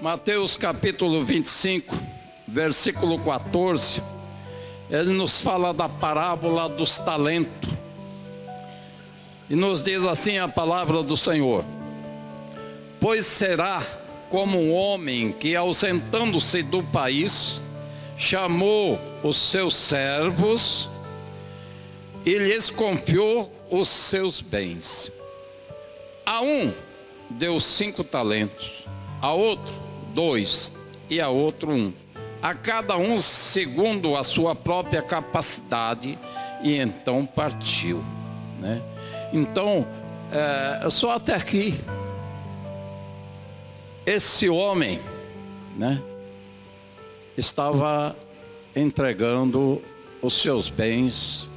Mateus capítulo 25, versículo 14, ele nos fala da parábola dos talentos. E nos diz assim a palavra do Senhor: Pois será como um homem que, ausentando-se do país, chamou os seus servos e lhes confiou os seus bens. A um deu cinco talentos, a outro dois e a outro um. A cada um segundo a sua própria capacidade, e então partiu. Né? Então, é, só até aqui, esse homem né, estava entregando os seus bens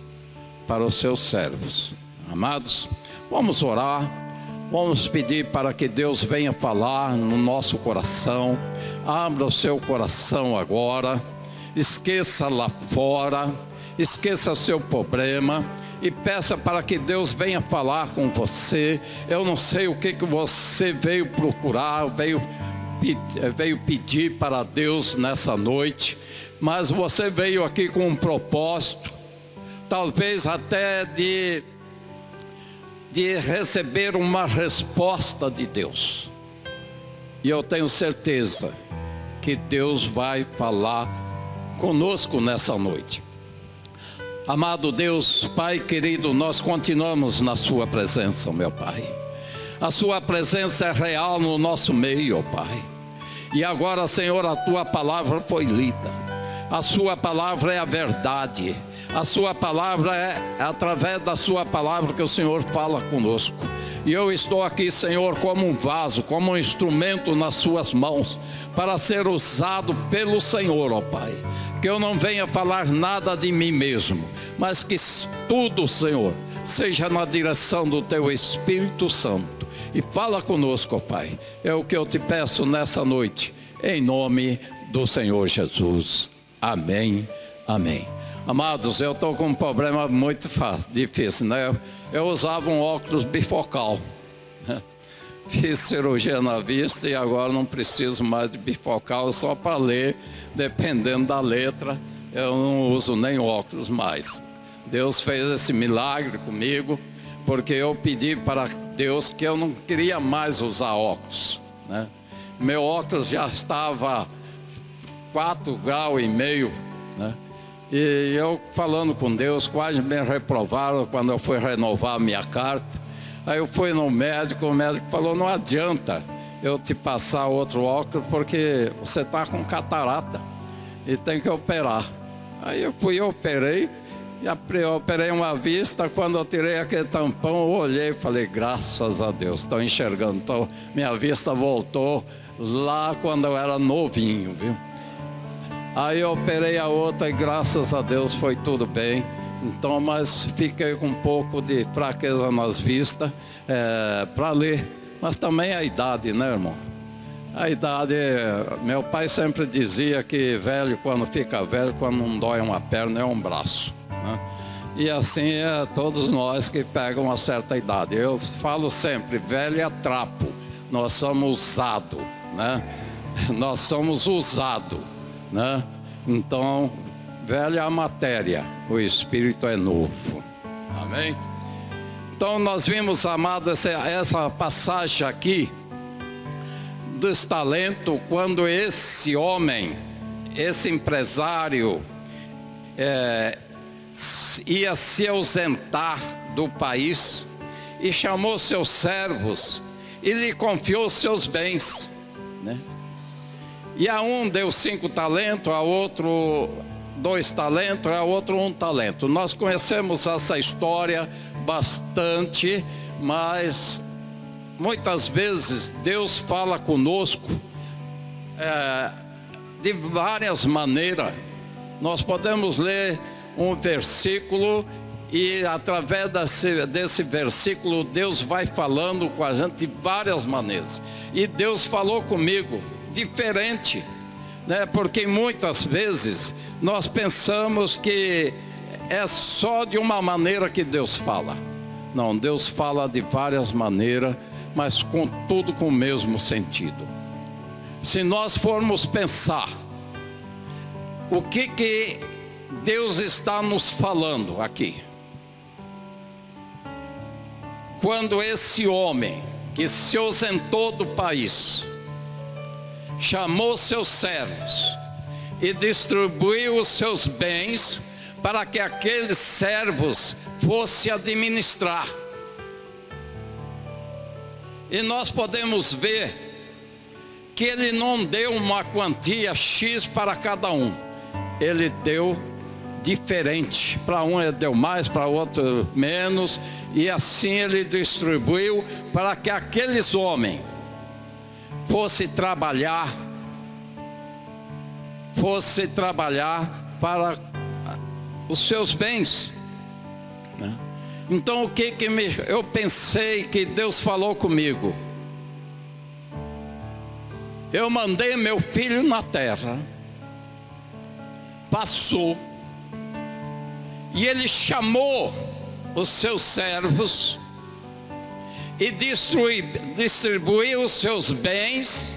para os seus servos. Amados, vamos orar Vamos pedir para que Deus venha falar no nosso coração. Abra o seu coração agora. Esqueça lá fora. Esqueça seu problema e peça para que Deus venha falar com você. Eu não sei o que, que você veio procurar, veio, veio pedir para Deus nessa noite, mas você veio aqui com um propósito, talvez até de de receber uma resposta de Deus. E eu tenho certeza que Deus vai falar conosco nessa noite. Amado Deus, Pai querido, nós continuamos na Sua presença, meu Pai. A Sua presença é real no nosso meio, Pai. E agora, Senhor, a Tua palavra foi lida. A Sua palavra é a verdade a sua palavra é, é através da sua palavra que o Senhor fala conosco. E eu estou aqui, Senhor, como um vaso, como um instrumento nas suas mãos, para ser usado pelo Senhor, ó Pai. Que eu não venha falar nada de mim mesmo, mas que tudo, Senhor, seja na direção do teu Espírito Santo. E fala conosco, ó Pai. É o que eu te peço nessa noite, em nome do Senhor Jesus. Amém. Amém. Amados, eu estou com um problema muito fácil, difícil, né? Eu, eu usava um óculos bifocal. Fiz cirurgia na vista e agora não preciso mais de bifocal, só para ler, dependendo da letra, eu não uso nem óculos mais. Deus fez esse milagre comigo, porque eu pedi para Deus que eu não queria mais usar óculos. Né? Meu óculos já estava 4 graus e meio, né? E eu falando com Deus, quase me reprovaram quando eu fui renovar a minha carta. Aí eu fui no médico, o médico falou, não adianta eu te passar outro óculos porque você está com catarata e tem que operar. Aí eu fui, eu operei, e operei uma vista, quando eu tirei aquele tampão, eu olhei e falei, graças a Deus, estou enxergando, tô, minha vista voltou lá quando eu era novinho, viu? Aí eu operei a outra e graças a Deus foi tudo bem. Então, mas fiquei com um pouco de fraqueza nas vistas é, para ler. Mas também a idade, né, irmão? A idade, meu pai sempre dizia que velho, quando fica velho, quando não dói uma perna, é um braço. Né? E assim é todos nós que pegam uma certa idade. Eu falo sempre, velho é trapo. Nós somos usado, né? Nós somos usado né? Então, velha é a matéria, o espírito é novo. Amém? Então, nós vimos, amado, essa, essa passagem aqui dos talentos, quando esse homem, esse empresário, é, ia se ausentar do país e chamou seus servos e lhe confiou seus bens. Né? E a um deu cinco talentos, a outro dois talentos, a outro um talento. Nós conhecemos essa história bastante, mas muitas vezes Deus fala conosco é, de várias maneiras. Nós podemos ler um versículo e através desse, desse versículo Deus vai falando com a gente de várias maneiras. E Deus falou comigo diferente, né? Porque muitas vezes nós pensamos que é só de uma maneira que Deus fala. Não, Deus fala de várias maneiras, mas com tudo com o mesmo sentido. se nós formos pensar, o que que Deus está nos falando aqui? Quando esse homem que se ausentou do país, chamou seus servos e distribuiu os seus bens para que aqueles servos fossem administrar. E nós podemos ver que ele não deu uma quantia X para cada um, ele deu diferente. Para um ele deu mais, para outro menos, e assim ele distribuiu para que aqueles homens fossem trabalhar, fosse trabalhar para os seus bens. Né? Então o que que me, eu pensei que Deus falou comigo? Eu mandei meu filho na terra, passou, e ele chamou os seus servos e distribuiu os seus bens,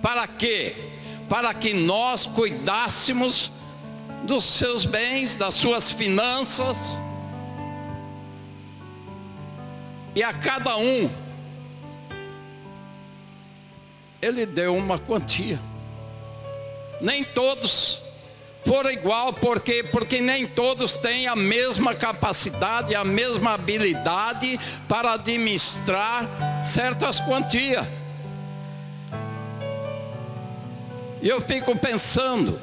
para quê? Para que nós cuidássemos dos seus bens, das suas finanças, e a cada um, ele deu uma quantia. Nem todos foram igual, porque porque nem todos têm a mesma capacidade, a mesma habilidade para administrar certas quantias. E eu fico pensando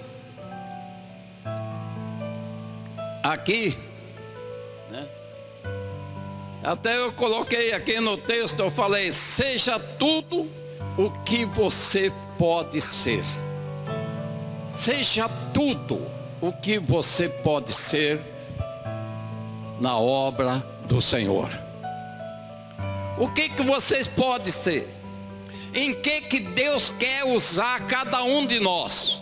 aqui, né? até eu coloquei aqui no texto, eu falei: seja tudo o que você pode ser. Seja tudo o que você pode ser na obra do Senhor. O que que vocês podem ser? Em que que Deus quer usar cada um de nós?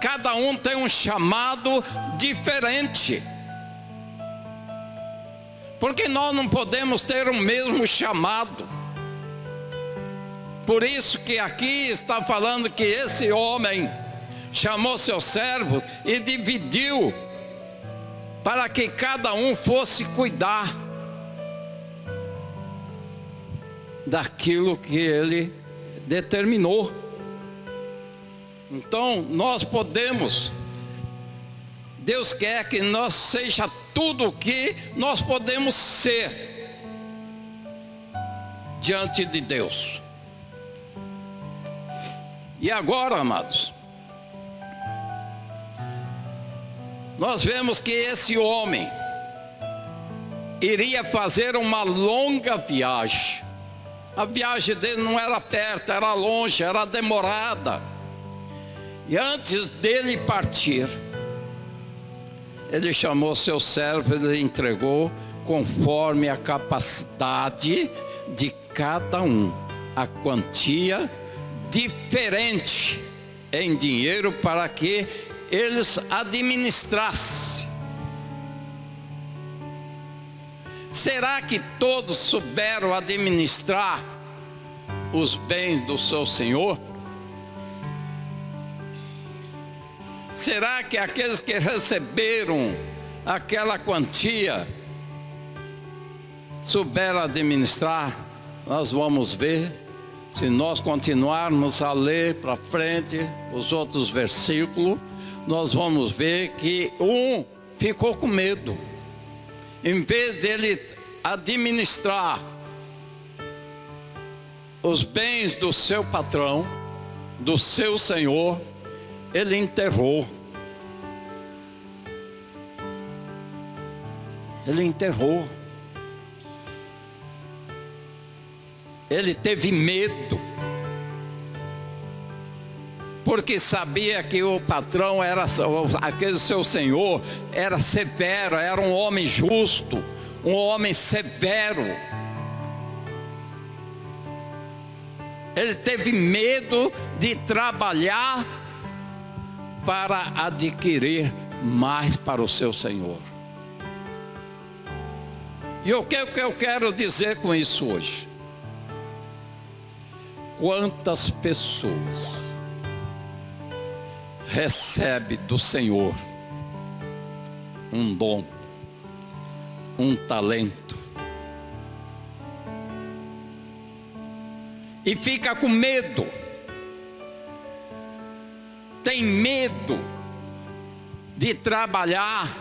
Cada um tem um chamado diferente. Porque nós não podemos ter o mesmo chamado. Por isso que aqui está falando que esse homem chamou seus servos e dividiu para que cada um fosse cuidar daquilo que ele determinou. Então, nós podemos Deus quer que nós seja tudo o que nós podemos ser diante de Deus. E agora, amados, nós vemos que esse homem iria fazer uma longa viagem. A viagem dele não era perto, era longe, era demorada. E antes dele partir, ele chamou seu servo, ele entregou conforme a capacidade de cada um, a quantia diferente em dinheiro para que eles administrassem. Será que todos souberam administrar os bens do seu Senhor? Será que aqueles que receberam aquela quantia souberam administrar? Nós vamos ver se nós continuarmos a ler para frente os outros versículos, nós vamos ver que um ficou com medo. Em vez dele administrar os bens do seu patrão, do seu senhor, ele enterrou. Ele enterrou. Ele teve medo. Porque sabia que o patrão era, aquele seu senhor, era severo, era um homem justo, um homem severo. Ele teve medo de trabalhar para adquirir mais para o seu Senhor. E o que eu quero dizer com isso hoje? Quantas pessoas recebe do Senhor um dom, um talento, e fica com medo, tem medo de trabalhar,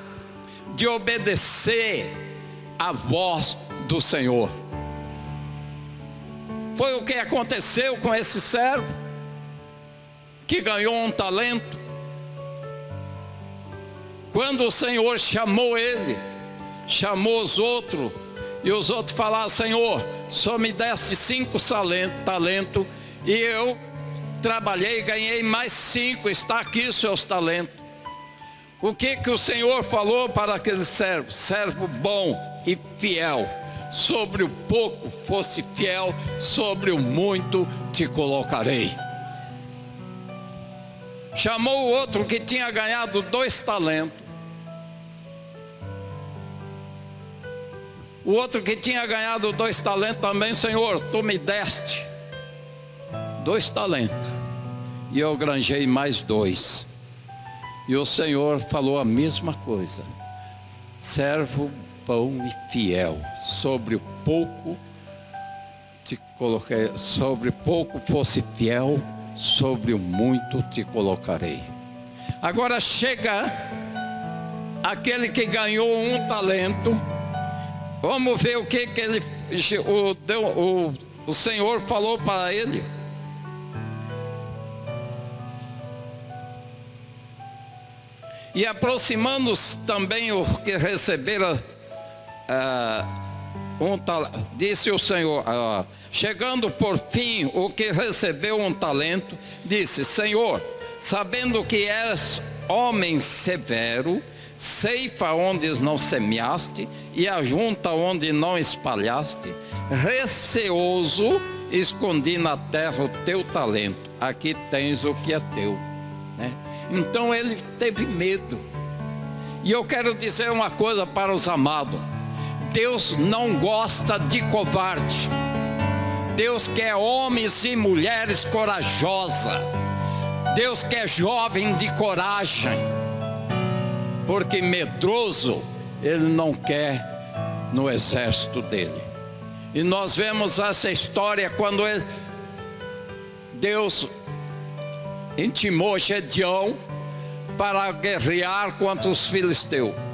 de obedecer a voz do Senhor. Foi o que aconteceu com esse servo que ganhou um talento. Quando o Senhor chamou ele, chamou os outros, e os outros falaram: Senhor, só me deste cinco talentos, e eu trabalhei e ganhei mais cinco, está aqui seus talentos. O que que o Senhor falou para aquele servo? Servo bom e fiel. Sobre o pouco fosse fiel, sobre o muito te colocarei. Chamou o outro que tinha ganhado dois talentos. O outro que tinha ganhado dois talentos também, Senhor, tu me deste dois talentos. E eu granjei mais dois. E o Senhor falou a mesma coisa. Servo bom e fiel, sobre o pouco te coloquei, sobre pouco fosse fiel, sobre o muito te colocarei. Agora chega aquele que ganhou um talento Vamos ver o que, que ele, o, o, o Senhor falou para ele. E aproximando-se também o que recebera uh, um talento, disse o Senhor, uh, chegando por fim o que recebeu um talento, disse: Senhor, sabendo que és homem severo, ceifa onde não semeaste e ajunta onde não espalhaste. Receoso, escondi na terra o teu talento. Aqui tens o que é teu. Né? Então ele teve medo. E eu quero dizer uma coisa para os amados: Deus não gosta de covarde. Deus quer homens e mulheres corajosas. Deus quer jovem de coragem porque medroso ele não quer no exército dele. E nós vemos essa história quando Deus intimou Gedeão para guerrear contra os filisteus.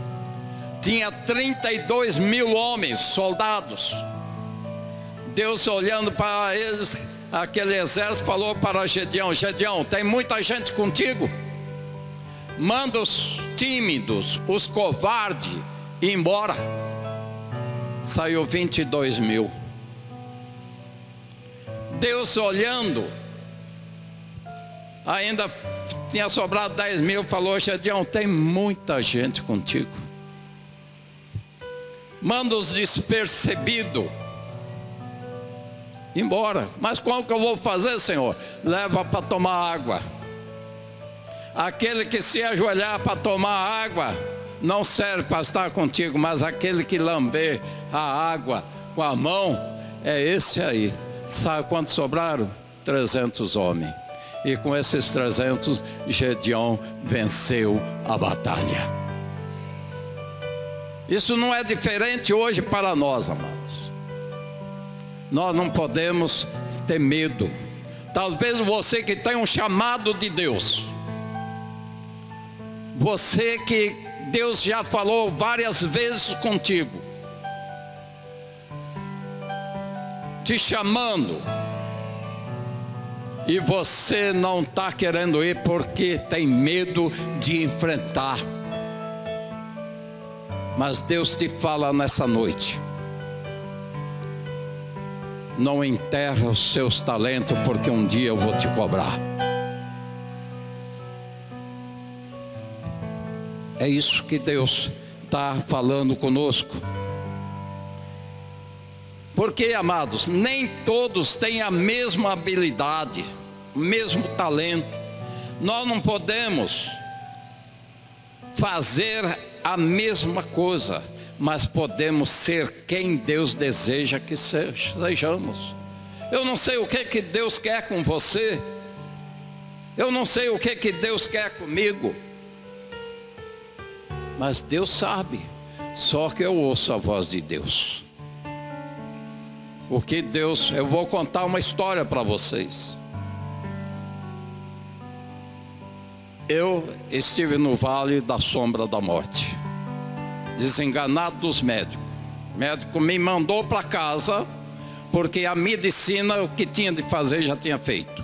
Tinha 32 mil homens, soldados. Deus olhando para eles, aquele exército falou para Gedeão: Gedeão, tem muita gente contigo? Manda os tímidos, os covardes, embora. Saiu 22 mil. Deus olhando, ainda tinha sobrado 10 mil, falou: Gedeão, tem muita gente contigo. Manda os despercebidos embora. Mas como que eu vou fazer, Senhor? Leva para tomar água. Aquele que se ajoelhar para tomar água não serve para estar contigo, mas aquele que lamber a água com a mão é esse aí. Sabe quantos sobraram? 300 homens. E com esses 300, Gedeão venceu a batalha. Isso não é diferente hoje para nós, amados. Nós não podemos ter medo. Talvez você que tem um chamado de Deus, você que Deus já falou várias vezes contigo, te chamando, e você não está querendo ir porque tem medo de enfrentar. Mas Deus te fala nessa noite. Não enterra os seus talentos, porque um dia eu vou te cobrar. É isso que Deus está falando conosco. Porque, amados, nem todos têm a mesma habilidade, o mesmo talento. Nós não podemos fazer a mesma coisa, mas podemos ser quem Deus deseja que sejamos. Eu não sei o que, que Deus quer com você. Eu não sei o que, que Deus quer comigo. Mas Deus sabe. Só que eu ouço a voz de Deus. O que Deus, eu vou contar uma história para vocês. Eu estive no vale da sombra da morte, desenganado dos médicos. O médico me mandou para casa, porque a medicina, o que tinha de fazer, já tinha feito.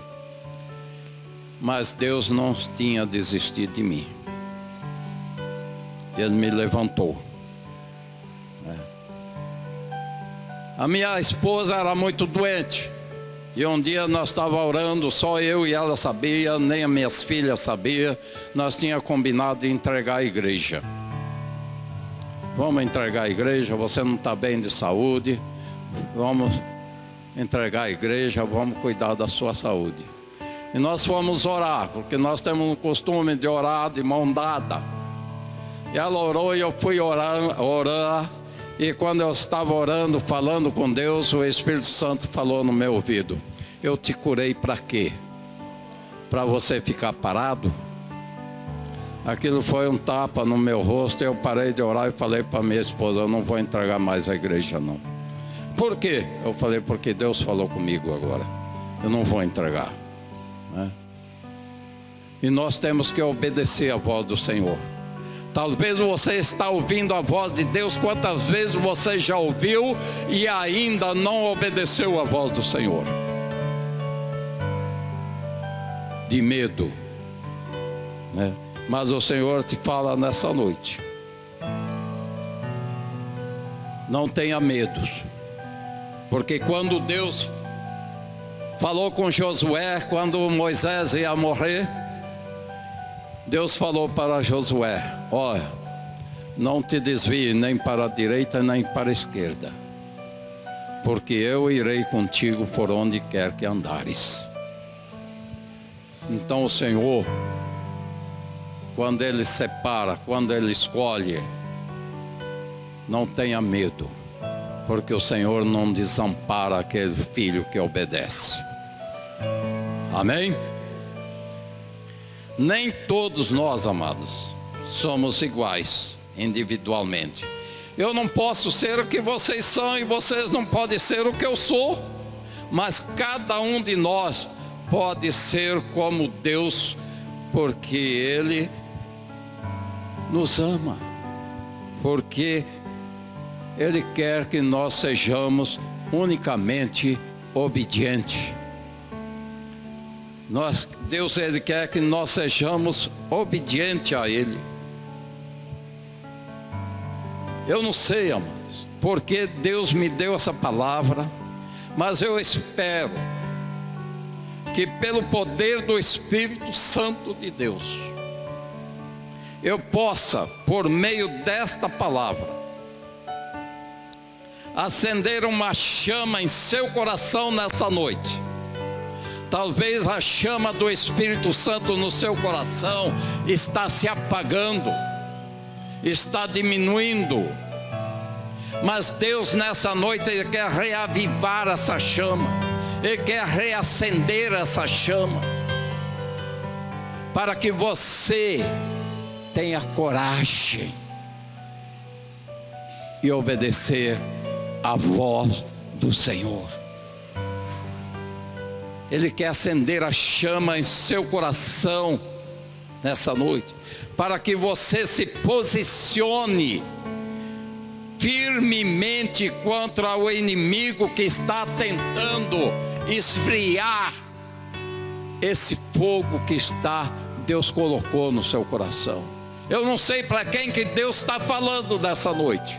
Mas Deus não tinha desistido de mim. Ele me levantou. A minha esposa era muito doente. E um dia nós estávamos orando, só eu e ela sabia, nem as minhas filhas sabiam. Nós tínhamos combinado de entregar a igreja. Vamos entregar a igreja, você não está bem de saúde. Vamos entregar a igreja, vamos cuidar da sua saúde. E nós fomos orar, porque nós temos o costume de orar de mão dada. E ela orou e eu fui orar, orar e quando eu estava orando, falando com Deus, o Espírito Santo falou no meu ouvido: Eu te curei para quê? Para você ficar parado? Aquilo foi um tapa no meu rosto. Eu parei de orar e falei para minha esposa: Eu não vou entregar mais a igreja, não. Por quê? Eu falei: Porque Deus falou comigo agora. Eu não vou entregar. Né? E nós temos que obedecer a voz do Senhor. Talvez você está ouvindo a voz de Deus, quantas vezes você já ouviu e ainda não obedeceu a voz do Senhor? De medo, né? Mas o Senhor te fala nessa noite. Não tenha medos, porque quando Deus falou com Josué, quando Moisés ia morrer, Deus falou para Josué: Olha, não te desvie nem para a direita nem para a esquerda, porque eu irei contigo por onde quer que andares. Então o Senhor, quando Ele separa, quando Ele escolhe, não tenha medo, porque o Senhor não desampara aquele filho que obedece. Amém? Nem todos nós, amados, somos iguais individualmente. Eu não posso ser o que vocês são e vocês não podem ser o que eu sou, mas cada um de nós pode ser como Deus, porque Ele nos ama, porque Ele quer que nós sejamos unicamente obedientes. Nós, Deus ele quer que nós sejamos obedientes a Ele. Eu não sei, amados, porque Deus me deu essa palavra, mas eu espero que pelo poder do Espírito Santo de Deus, eu possa, por meio desta palavra, acender uma chama em seu coração nessa noite Talvez a chama do Espírito Santo no seu coração está se apagando, está diminuindo. Mas Deus nessa noite ele quer reavivar essa chama. Ele quer reacender essa chama. Para que você tenha coragem e obedecer à voz do Senhor. Ele quer acender a chama em seu coração nessa noite, para que você se posicione firmemente contra o inimigo que está tentando esfriar esse fogo que está Deus colocou no seu coração. Eu não sei para quem que Deus está falando nessa noite,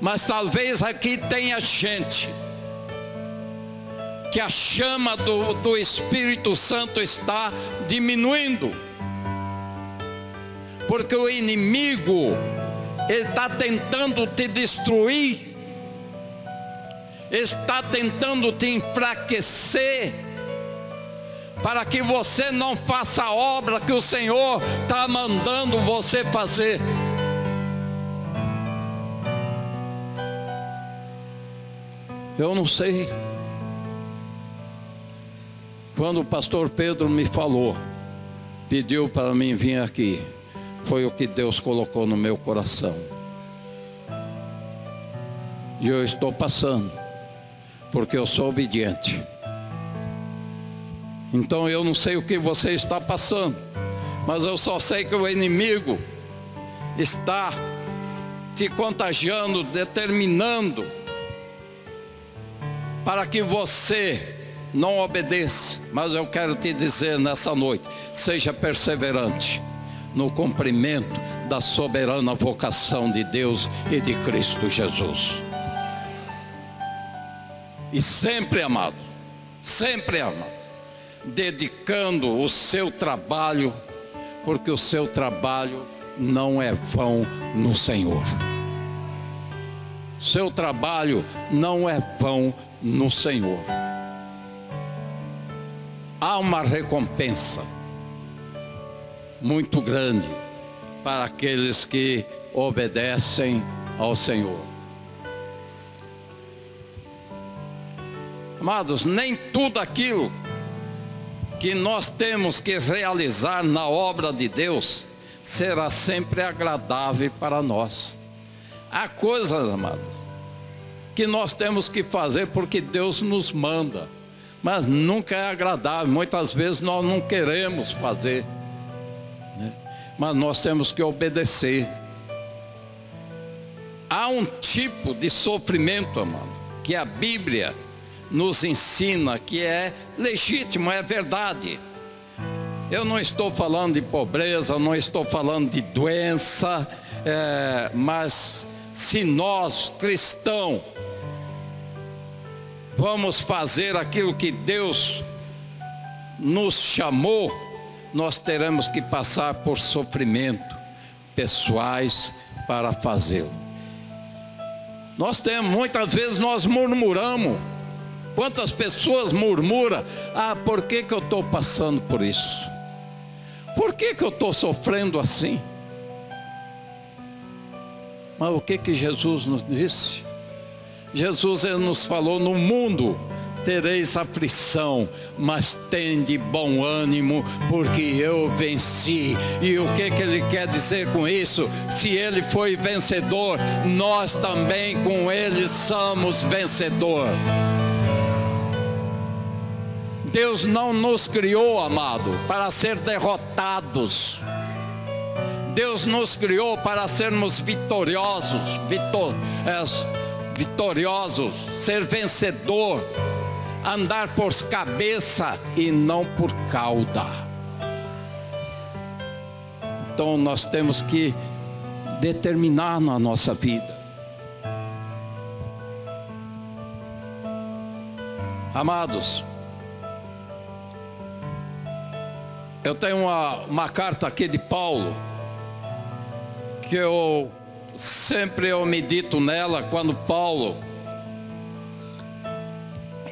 mas talvez aqui tenha gente que a chama do, do Espírito Santo está diminuindo, porque o inimigo ele está tentando te destruir, está tentando te enfraquecer, para que você não faça a obra que o Senhor está mandando você fazer. Eu não sei Quando o pastor Pedro me falou, pediu para mim vir aqui, foi o que Deus colocou no meu coração. E eu estou passando, porque eu sou obediente. Então eu não sei o que você está passando, mas eu só sei que o inimigo está te contagiando, determinando para que você não obedeça. Mas eu quero te dizer nessa noite: seja perseverante no cumprimento da soberana vocação de Deus e de Cristo Jesus. E sempre amado, sempre amado, dedicando o seu trabalho, porque o seu trabalho não é vão no Senhor. Seu trabalho não é vão no Senhor. Há uma recompensa muito grande para aqueles que obedecem ao Senhor. Amados, nem tudo aquilo que nós temos que realizar na obra de Deus será sempre agradável para nós. Há coisas, amados, que nós temos que fazer porque Deus nos manda, mas nunca é agradável. Muitas vezes nós não queremos fazer mas nós temos que obedecer. Há um tipo de sofrimento, amado, que a Bíblia nos ensina que é legítimo, é verdade. Eu não estou falando de pobreza, não estou falando de doença, é, mas se nós, cristãos, vamos fazer aquilo que Deus nos chamou, nós teremos que passar por sofrimento pessoais para fazê-lo. Nós temos, muitas vezes nós murmuramos. Quantas pessoas murmuram? Ah, por que, que eu estou passando por isso? Por que, que eu estou sofrendo assim? Mas o que que Jesus nos disse? Jesus nos falou no mundo tereis aflição, mas tende bom ânimo, porque eu venci. E o que, que ele quer dizer com isso? Se ele foi vencedor, nós também com ele somos vencedor. Deus não nos criou, amado, para ser derrotados. Deus nos criou para sermos vitoriosos, vitor, vitoriosos, ser vencedor andar por cabeça e não por cauda. Então nós temos que determinar na nossa vida. Amados, eu tenho uma, uma carta aqui de Paulo, que eu sempre eu medito nela quando Paulo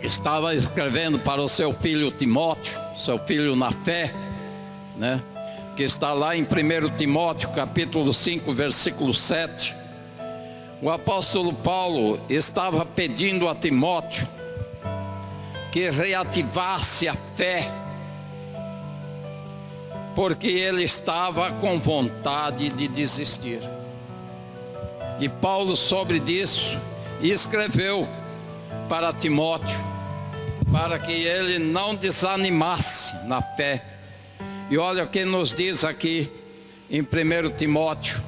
estava escrevendo para o seu filho Timóteo, seu filho na fé, né? Que está lá em 1 Timóteo, capítulo 5, versículo 7. O apóstolo Paulo estava pedindo a Timóteo que reativasse a fé, porque ele estava com vontade de desistir. E Paulo, sobre disso, escreveu para Timóteo para que ele não desanimasse na fé. E olha o que nos diz aqui em 1 Timóteo,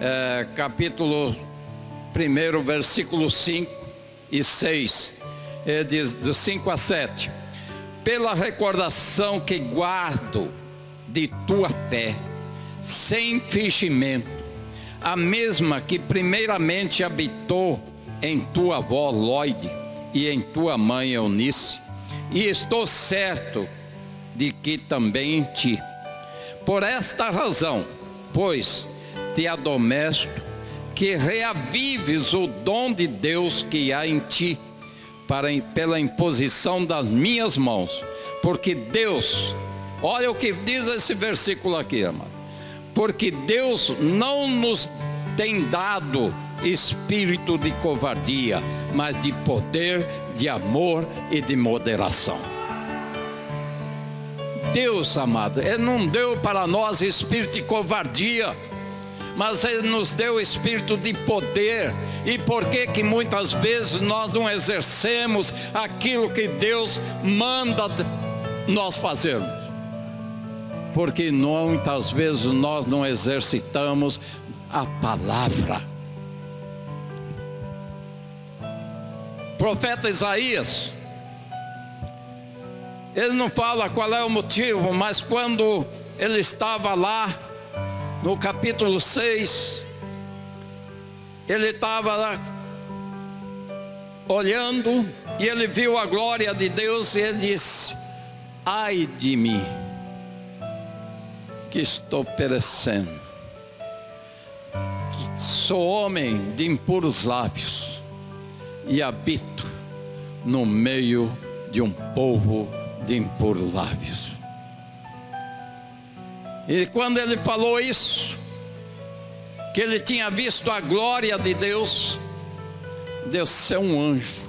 é, capítulo 1, versículo 5 e 6. Ele diz, do 5 a 7. Pela recordação que guardo de tua fé, sem fingimento, a mesma que primeiramente habitou em tua avó Lloyd e em tua mãe Eunice, e estou certo de que também em ti. Por esta razão, pois, te adomesto que reavives o dom de Deus que há em ti, para, pela imposição das minhas mãos, porque Deus, olha o que diz esse versículo aqui, amado, porque Deus não nos tem dado espírito de covardia, mas de poder, de amor e de moderação. Deus, amado, Ele não deu para nós espírito de covardia, mas Ele nos deu espírito de poder. E por que que muitas vezes nós não exercemos aquilo que Deus manda nós fazermos? Porque muitas vezes nós não exercitamos a palavra. Profeta Isaías, ele não fala qual é o motivo, mas quando ele estava lá, no capítulo 6, ele estava lá olhando e ele viu a glória de Deus e ele disse: Ai de mim, que estou perecendo, que sou homem de impuros lábios e habito no meio de um povo de impuros lábios. E quando ele falou isso, que ele tinha visto a glória de Deus, desceu um anjo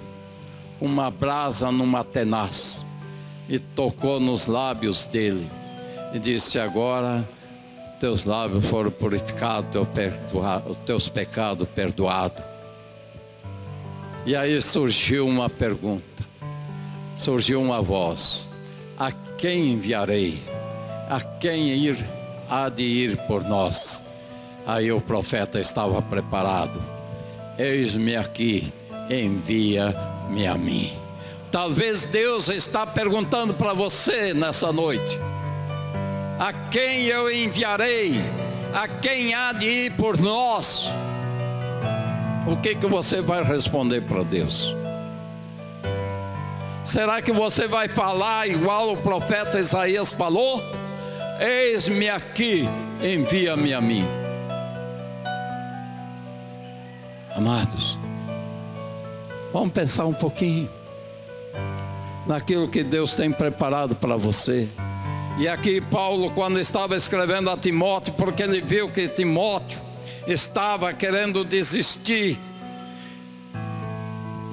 uma brasa numa tenaz e tocou nos lábios dele e disse: Agora teus lábios foram purificados, teu perdoado, teus pecados perdoados. E aí surgiu uma pergunta, surgiu uma voz: A quem enviarei? a quem ir há de ir por nós. Aí o profeta estava preparado. Eis-me aqui, envia-me a mim. Talvez Deus está perguntando para você nessa noite: a quem eu enviarei? A quem há de ir por nós? O que que você vai responder para Deus? Será que você vai falar igual o profeta Isaías falou? Eis-me aqui, envia-me a mim. Amados, vamos pensar um pouquinho naquilo que Deus tem preparado para você. E aqui Paulo, quando estava escrevendo a Timóteo, porque ele viu que Timóteo estava querendo desistir,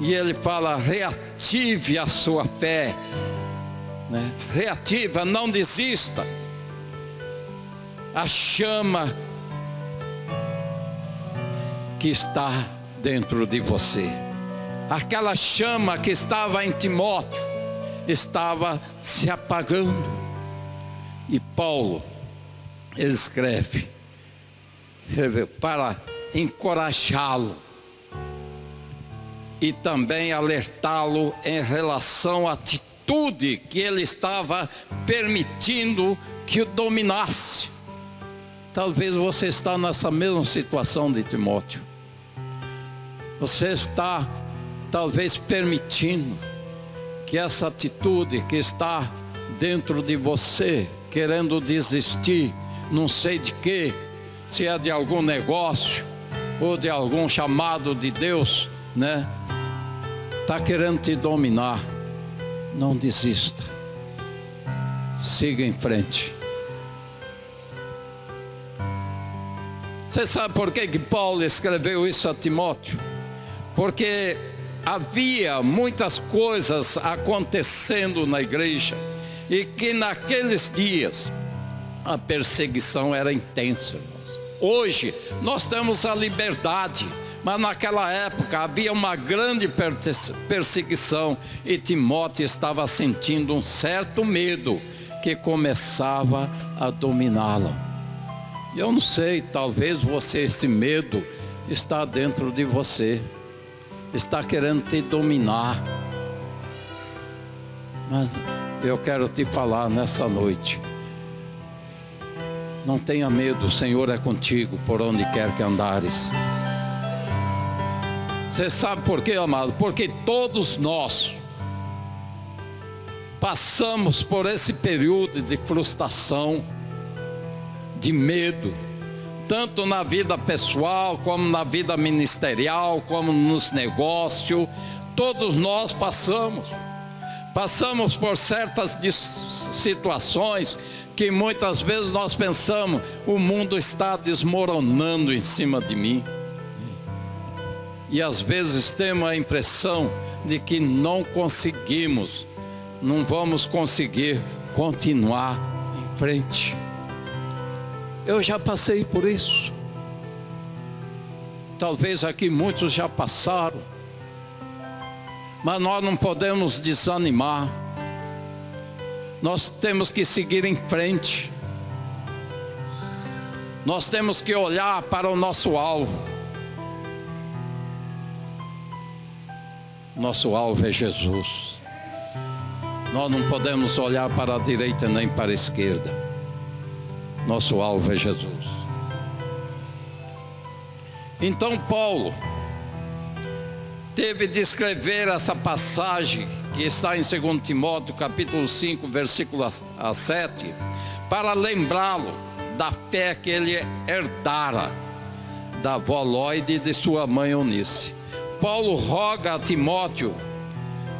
e ele fala: reative a sua fé, né? reativa, não desista a chama que está dentro de você. Aquela chama que estava em Timóteo estava se apagando. E Paulo escreve, para encorajá-lo e também alertá-lo em relação à atitude que ele estava permitindo que o dominasse. Talvez você está nessa mesma situação de Timóteo. Você está talvez permitindo que essa atitude que está dentro de você, querendo desistir, não sei de quê, se é de algum negócio ou de algum chamado de Deus, né? Está querendo te dominar. Não desista. Siga em frente. Você sabe por que, que Paulo escreveu isso a Timóteo? Porque havia muitas coisas acontecendo na igreja e que naqueles dias a perseguição era intensa. Hoje nós temos a liberdade, mas naquela época havia uma grande perseguição e Timóteo estava sentindo um certo medo que começava a dominá-lo. Eu não sei, talvez você, esse medo está dentro de você, está querendo te dominar. Mas eu quero te falar nessa noite. Não tenha medo, o Senhor é contigo por onde quer que andares. Você sabe por quê, amado? Porque todos nós passamos por esse período de frustração de medo, tanto na vida pessoal, como na vida ministerial, como nos negócios, todos nós passamos. Passamos por certas situações que muitas vezes nós pensamos, o mundo está desmoronando em cima de mim. E às vezes temos a impressão de que não conseguimos, não vamos conseguir continuar em frente. Eu já passei por isso. Talvez aqui muitos já passaram. Mas nós não podemos desanimar. Nós temos que seguir em frente. Nós temos que olhar para o nosso alvo. Nosso alvo é Jesus. Nós não podemos olhar para a direita nem para a esquerda. Nosso alvo é Jesus. Então Paulo teve de escrever essa passagem que está em 2 Timóteo capítulo 5, versículo a 7, para lembrá-lo da fé que ele herdara da avó Lloyd e de sua mãe Eunice. Paulo roga a Timóteo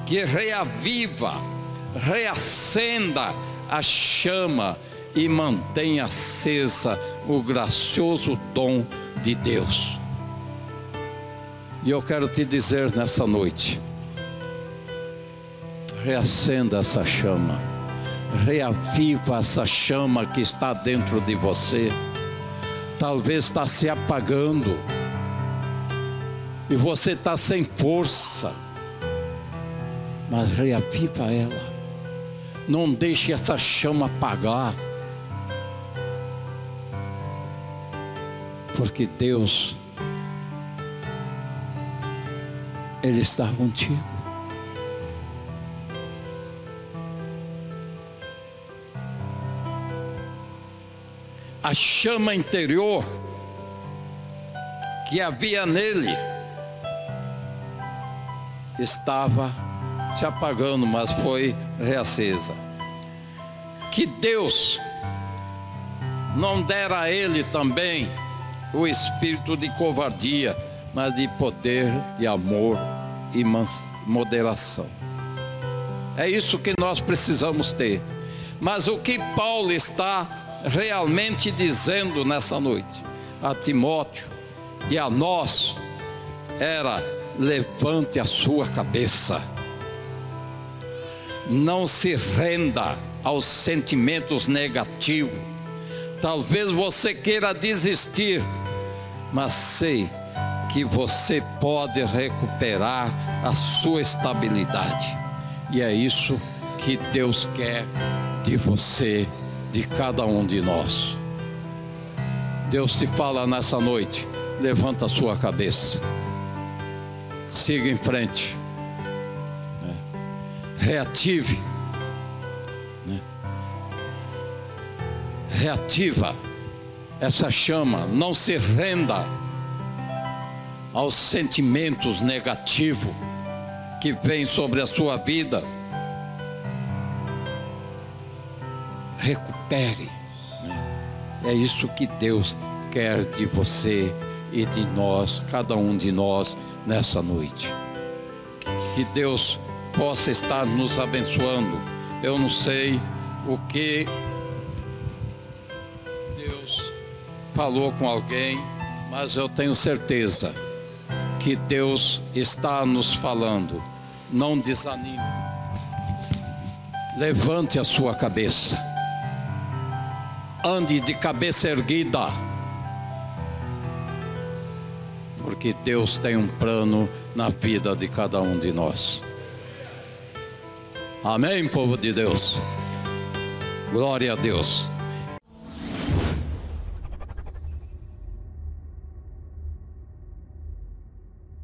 que reaviva, reacenda a chama e mantenha acesa o gracioso dom de Deus. E eu quero te dizer nessa noite: reacenda essa chama, reaviva essa chama que está dentro de você. Talvez está se apagando, e você está sem força, mas reaviva ela. Não deixe essa chama apagar, porque Deus Ele está contigo. A chama interior que havia nele estava se apagando, mas foi reacesa. Que Deus não dera a ele também o espírito de covardia mas de poder, de amor e moderação. É isso que nós precisamos ter. Mas o que Paulo está realmente dizendo nessa noite a Timóteo e a nós era: levante a sua cabeça, não se renda aos sentimentos negativos. Talvez você queira desistir, mas sei que você pode recuperar a sua estabilidade. E é isso que Deus quer de você, de cada um de nós. Deus te fala nessa noite: levanta a sua cabeça, siga em frente, né? reative, né? reativa essa chama, não se renda aos sentimentos negativos que vêm sobre a sua vida. Recupere. Né? É isso que Deus quer de você e de nós, cada um de nós, nessa noite. Que Deus possa estar nos abençoando. Eu não sei o que Deus falou com alguém, mas eu tenho certeza que Deus está nos falando. Não desanime. Levante a sua cabeça. Ande de cabeça erguida. Porque Deus tem um plano na vida de cada um de nós. Amém, povo de Deus. Glória a Deus.